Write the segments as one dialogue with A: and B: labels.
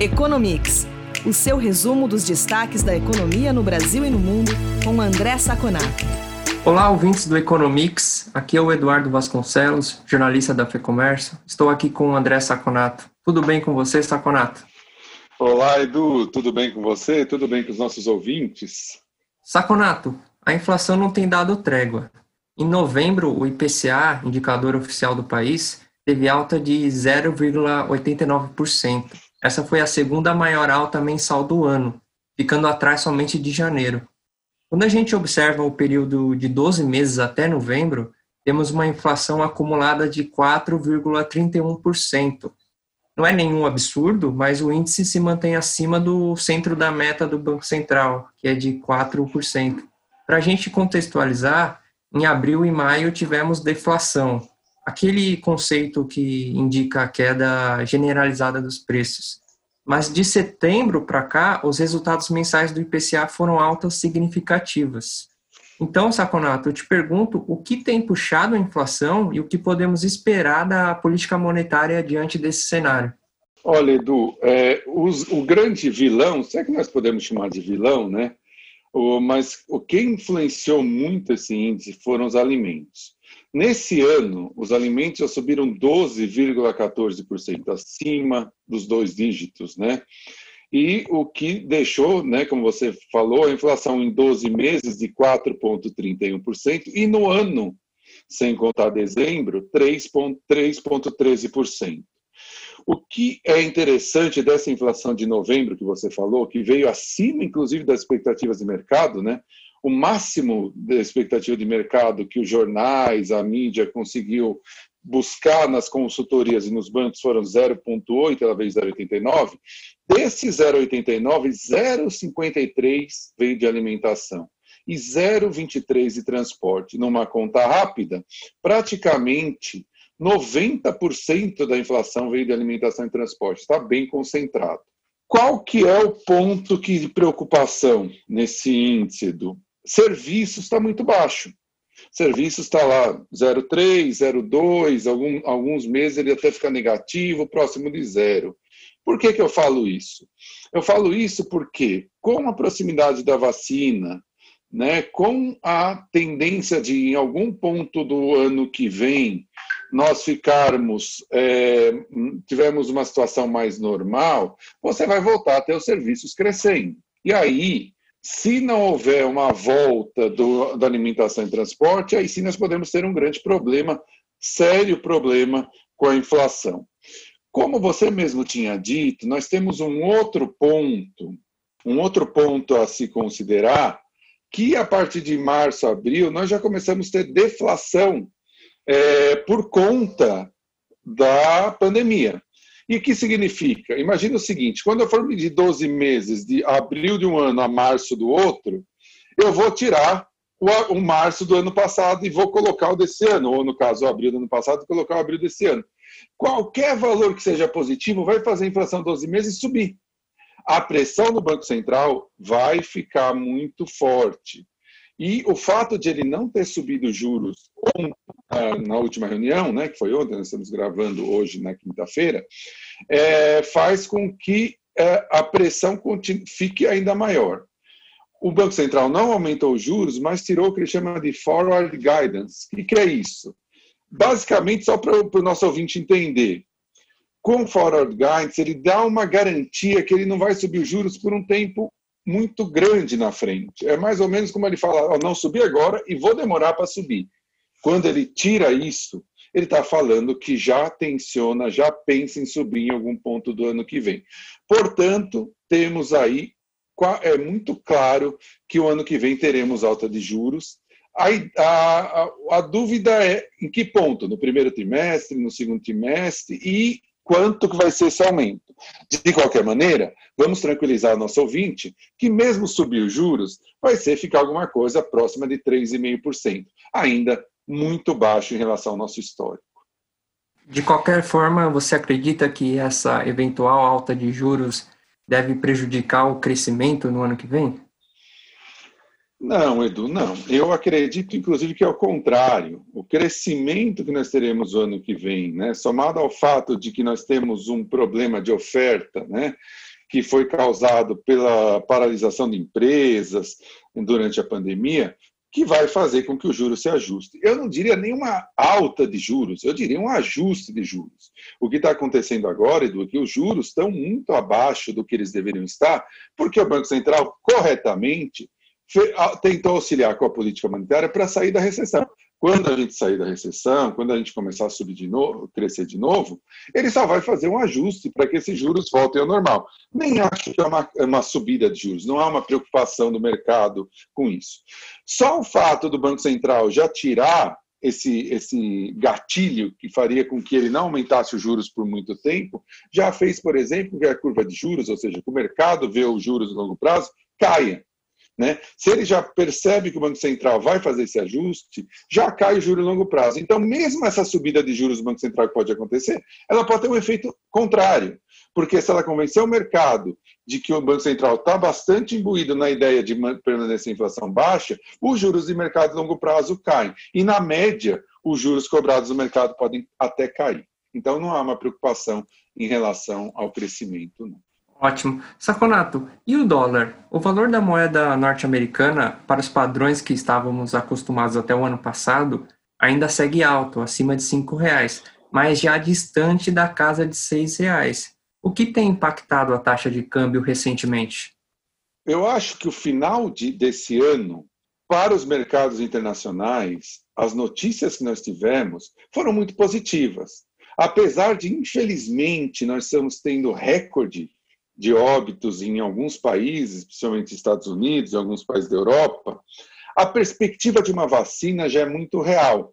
A: Economics, o seu resumo dos destaques da economia no Brasil e no mundo, com André Saconato.
B: Olá, ouvintes do Economics. Aqui é o Eduardo Vasconcelos, jornalista da FEComércio. Estou aqui com o André Saconato. Tudo bem com você, Saconato?
C: Olá, Edu. Tudo bem com você? Tudo bem com os nossos ouvintes?
B: Saconato, a inflação não tem dado trégua. Em novembro, o IPCA, indicador oficial do país, teve alta de 0,89%. Essa foi a segunda maior alta mensal do ano, ficando atrás somente de janeiro. Quando a gente observa o período de 12 meses até novembro, temos uma inflação acumulada de 4,31%. Não é nenhum absurdo, mas o índice se mantém acima do centro da meta do Banco Central, que é de 4%. Para a gente contextualizar, em abril e maio tivemos deflação, aquele conceito que indica a queda generalizada dos preços. Mas de setembro para cá, os resultados mensais do IPCA foram altas significativas. Então, Saconato, eu te pergunto o que tem puxado a inflação e o que podemos esperar da política monetária diante desse cenário?
C: Olha, Edu, é, os, o grande vilão, se é que nós podemos chamar de vilão, né? O, mas o que influenciou muito esse índice foram os alimentos. Nesse ano, os alimentos já subiram 12,14%, acima dos dois dígitos, né? E o que deixou, né, como você falou, a inflação em 12 meses de 4,31% e no ano, sem contar dezembro, 3,13%. O que é interessante dessa inflação de novembro que você falou, que veio acima, inclusive, das expectativas de mercado, né? O máximo da expectativa de mercado que os jornais, a mídia conseguiu buscar nas consultorias e nos bancos foram 0,8, ela veio 0,89. Desse 0,89, 0,53 veio de alimentação e 0,23 de transporte. Numa conta rápida, praticamente 90% da inflação veio de alimentação e transporte. Está bem concentrado. Qual que é o ponto que, de preocupação nesse índice, Edu? Serviços está muito baixo. Serviços está lá 0,3, 0,2, algum, alguns meses ele até fica negativo, próximo de zero. Por que, que eu falo isso? Eu falo isso porque, com a proximidade da vacina, né, com a tendência de, em algum ponto do ano que vem, nós ficarmos, é, tivermos uma situação mais normal, você vai voltar a ter os serviços crescendo. E aí, se não houver uma volta do, da alimentação e transporte, aí sim nós podemos ter um grande problema, sério problema com a inflação. Como você mesmo tinha dito, nós temos um outro ponto, um outro ponto a se considerar, que a partir de março, abril, nós já começamos a ter deflação é, por conta da pandemia. E o que significa? Imagina o seguinte: quando eu for medir 12 meses, de abril de um ano a março do outro, eu vou tirar o, março do ano passado e vou colocar o desse ano, ou no caso, o abril do ano passado, colocar o abril desse ano. Qualquer valor que seja positivo vai fazer a inflação 12 meses subir. A pressão do Banco Central vai ficar muito forte. E o fato de ele não ter subido juros na última reunião, né, que foi ontem, nós estamos gravando hoje na quinta-feira, é, faz com que é, a pressão fique ainda maior. O Banco Central não aumentou os juros, mas tirou o que ele chama de forward guidance. O que é isso? Basicamente, só para o nosso ouvinte entender, com forward guidance, ele dá uma garantia que ele não vai subir os juros por um tempo muito grande na frente. É mais ou menos como ele fala: oh, não subi agora e vou demorar para subir. Quando ele tira isso, ele está falando que já tensiona, já pensa em subir em algum ponto do ano que vem. Portanto, temos aí, é muito claro que o ano que vem teremos alta de juros. A, a, a, dúvida é em que ponto? No primeiro trimestre, no segundo trimestre e quanto que vai ser esse aumento. De qualquer maneira, vamos tranquilizar o nosso ouvinte que mesmo subir os juros, vai ser ficar alguma coisa próxima de 3,5%, ainda muito baixo em relação ao nosso histórico.
B: De qualquer forma, você acredita que essa eventual alta de juros deve prejudicar o crescimento no ano que vem?
C: Não, Edu, não. Eu acredito, inclusive, que é o contrário. O crescimento que nós teremos o ano que vem, né, somado ao fato de que nós temos um problema de oferta, né, que foi causado pela paralisação de empresas durante a pandemia, que vai fazer com que o juro se ajuste. Eu não diria nenhuma alta de juros, eu diria um ajuste de juros. O que está acontecendo agora, Edu, é que os juros estão muito abaixo do que eles deveriam estar, porque o Banco Central, corretamente, tentou auxiliar com a política monetária para sair da recessão. Quando a gente sair da recessão, quando a gente começar a subir de novo, crescer de novo, ele só vai fazer um ajuste para que esses juros voltem ao normal. Nem acho que é uma, é uma subida de juros, não há uma preocupação do mercado com isso. Só o fato do Banco Central já tirar esse, esse gatilho que faria com que ele não aumentasse os juros por muito tempo, já fez, por exemplo, que a curva de juros, ou seja, que o mercado vê os juros no longo prazo, caia. Né? Se ele já percebe que o Banco Central vai fazer esse ajuste, já cai o juro a longo prazo. Então, mesmo essa subida de juros do Banco Central que pode acontecer, ela pode ter um efeito contrário. Porque se ela convencer o mercado de que o Banco Central está bastante imbuído na ideia de permanecer a inflação baixa, os juros de mercado de longo prazo caem. E, na média, os juros cobrados no mercado podem até cair. Então, não há uma preocupação em relação ao crescimento. Não.
B: Ótimo. Saconato, e o dólar? O valor da moeda norte-americana, para os padrões que estávamos acostumados até o ano passado, ainda segue alto, acima de R$ reais, mas já distante da casa de R$ reais. O que tem impactado a taxa de câmbio recentemente?
C: Eu acho que o final de, desse ano, para os mercados internacionais, as notícias que nós tivemos foram muito positivas. Apesar de, infelizmente, nós estamos tendo recorde de óbitos em alguns países, principalmente Estados Unidos, em alguns países da Europa, a perspectiva de uma vacina já é muito real.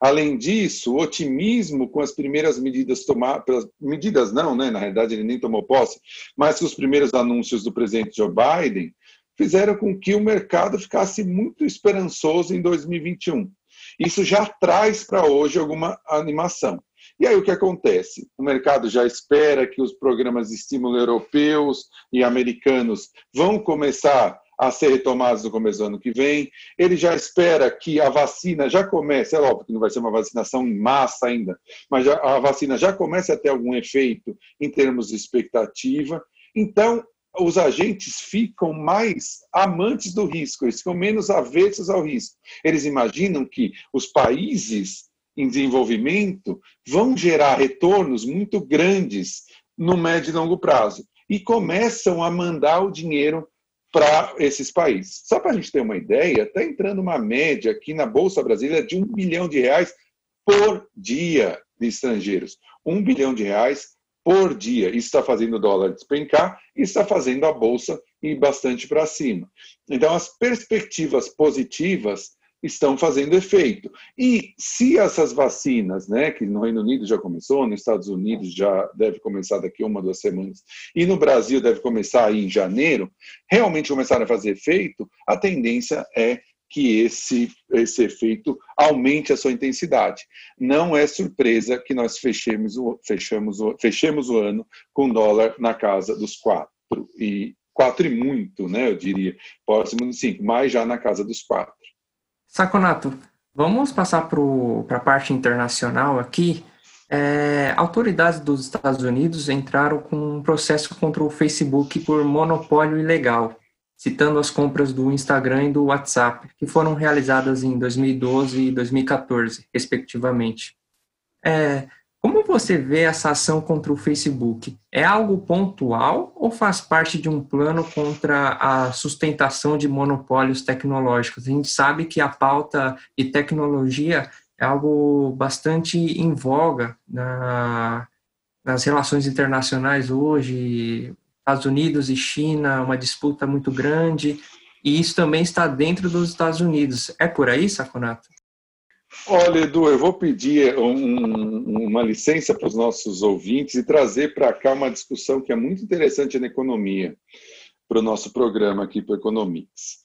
C: Além disso, o otimismo com as primeiras medidas tomadas, medidas não, né? na realidade ele nem tomou posse, mas os primeiros anúncios do presidente Joe Biden fizeram com que o mercado ficasse muito esperançoso em 2021. Isso já traz para hoje alguma animação. E aí o que acontece? O mercado já espera que os programas de estímulo europeus e americanos vão começar a ser retomados no começo do ano que vem. Ele já espera que a vacina já comece, é óbvio que não vai ser uma vacinação em massa ainda, mas a vacina já comece a ter algum efeito em termos de expectativa. Então, os agentes ficam mais amantes do risco, eles ficam menos avessos ao risco. Eles imaginam que os países em desenvolvimento vão gerar retornos muito grandes no médio e longo prazo e começam a mandar o dinheiro para esses países. Só para a gente ter uma ideia, está entrando uma média aqui na Bolsa Brasileira de um bilhão de reais por dia de estrangeiros. Um bilhão de reais por dia. Isso está fazendo o dólar despencar e está fazendo a Bolsa ir bastante para cima. Então, as perspectivas positivas estão fazendo efeito. E se essas vacinas, né, que no Reino Unido já começou, nos Estados Unidos já deve começar daqui uma, duas semanas, e no Brasil deve começar aí em janeiro, realmente começarem a fazer efeito, a tendência é que esse, esse efeito aumente a sua intensidade. Não é surpresa que nós fechemos o, fechamos o, fechemos o ano com dólar na casa dos quatro e quatro e muito, né? Eu diria, próximo de cinco, mas já na casa dos quatro.
B: Saconato, vamos passar para a parte internacional aqui. É, autoridades dos Estados Unidos entraram com um processo contra o Facebook por monopólio ilegal, citando as compras do Instagram e do WhatsApp, que foram realizadas em 2012 e 2014, respectivamente. É, como você vê essa ação contra o Facebook? É algo pontual ou faz parte de um plano contra a sustentação de monopólios tecnológicos? A gente sabe que a pauta de tecnologia é algo bastante em voga na, nas relações internacionais hoje. Estados Unidos e China, uma disputa muito grande, e isso também está dentro dos Estados Unidos. É por aí, Saconato?
C: Olha, Edu, eu vou pedir um, uma licença para os nossos ouvintes e trazer para cá uma discussão que é muito interessante na economia, para o nosso programa aqui para Economics.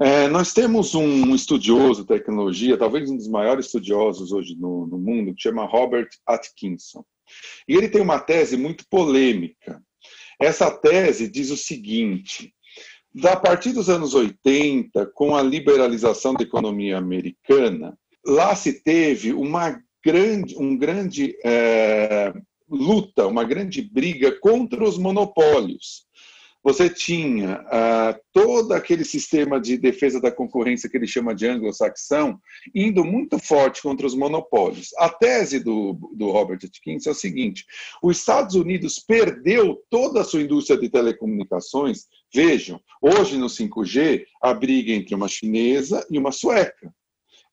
C: É, nós temos um estudioso de tecnologia, talvez um dos maiores estudiosos hoje no, no mundo, que chama Robert Atkinson. E ele tem uma tese muito polêmica. Essa tese diz o seguinte: da partir dos anos 80, com a liberalização da economia americana, lá se teve uma grande, um grande é, luta, uma grande briga contra os monopólios você tinha ah, todo aquele sistema de defesa da concorrência que ele chama de anglo-saxão indo muito forte contra os monopólios. A tese do, do Robert Atkins é o seguinte: os Estados Unidos perdeu toda a sua indústria de telecomunicações. Vejam, hoje no 5G, a briga entre uma chinesa e uma sueca,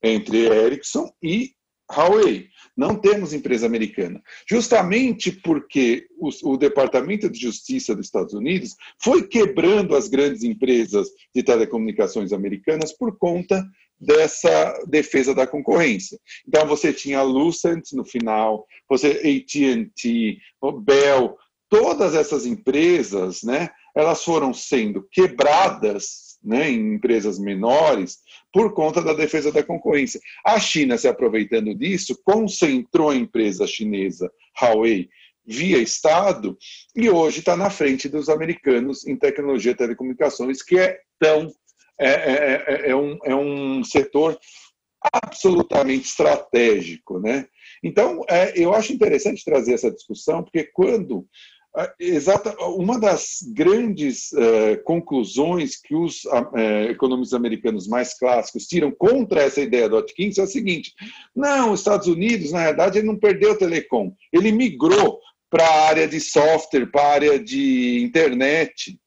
C: entre Ericsson e Huawei. Não temos empresa americana. Justamente porque o, o, Departamento de Justiça dos Estados Unidos foi quebrando as grandes empresas de telecomunicações americanas por conta dessa defesa da concorrência. Então você tinha a Lucent no final, você AT&T, Bell, todas essas empresas, né, elas foram sendo quebradas né, em empresas menores por conta da defesa da concorrência. A China, se aproveitando disso, concentrou a empresa chinesa Huawei via Estado e hoje está na frente dos americanos em tecnologia de telecomunicações, que é tão é, é, é, é, um, é um setor absolutamente estratégico, né? Então, é, eu acho interessante trazer essa discussão, porque quando exata, uma das grandes uh, conclusões que os uh, economistas americanos mais clássicos tiram contra essa ideia do Atkins é a seguinte: não, os Estados Unidos, na verdade, ele não perdeu o telecom, ele migrou para a área de software, para a área de internet,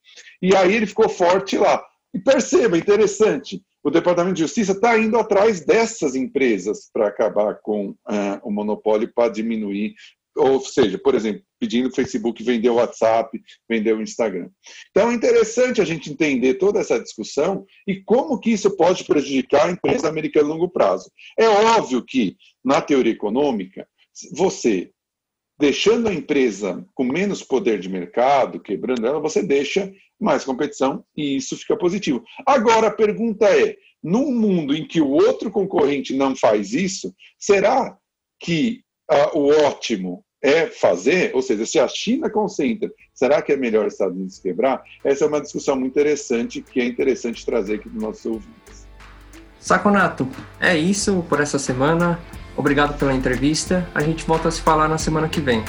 C: e aí ele ficou forte lá. E perceba, interessante, o Departamento de Justiça está indo atrás dessas empresas para acabar com uh, o monopólio, para diminuir ou seja, por exemplo, pedindo Facebook vender o WhatsApp, vender o Instagram. Então é interessante a gente entender toda essa discussão e como que isso pode prejudicar a empresa americana a longo prazo. É óbvio que, na teoria econômica, você deixando a empresa com menos poder de mercado, quebrando ela, você deixa mais competição e isso fica positivo. Agora a pergunta é, num mundo em que o outro concorrente não faz isso, será que uh, o ótimo é fazer, ou seja, se a China concentra, será que é melhor os Estados Unidos quebrar? Essa é uma discussão muito interessante que é interessante trazer aqui para os nossos ouvintes.
B: Saconato, é isso por essa semana. Obrigado pela entrevista. A gente volta a se falar na semana que vem.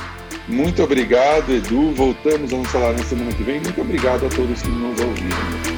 C: Muito obrigado, Edu. Voltamos a nos falar na semana que vem. Muito obrigado a todos que nos ouviram.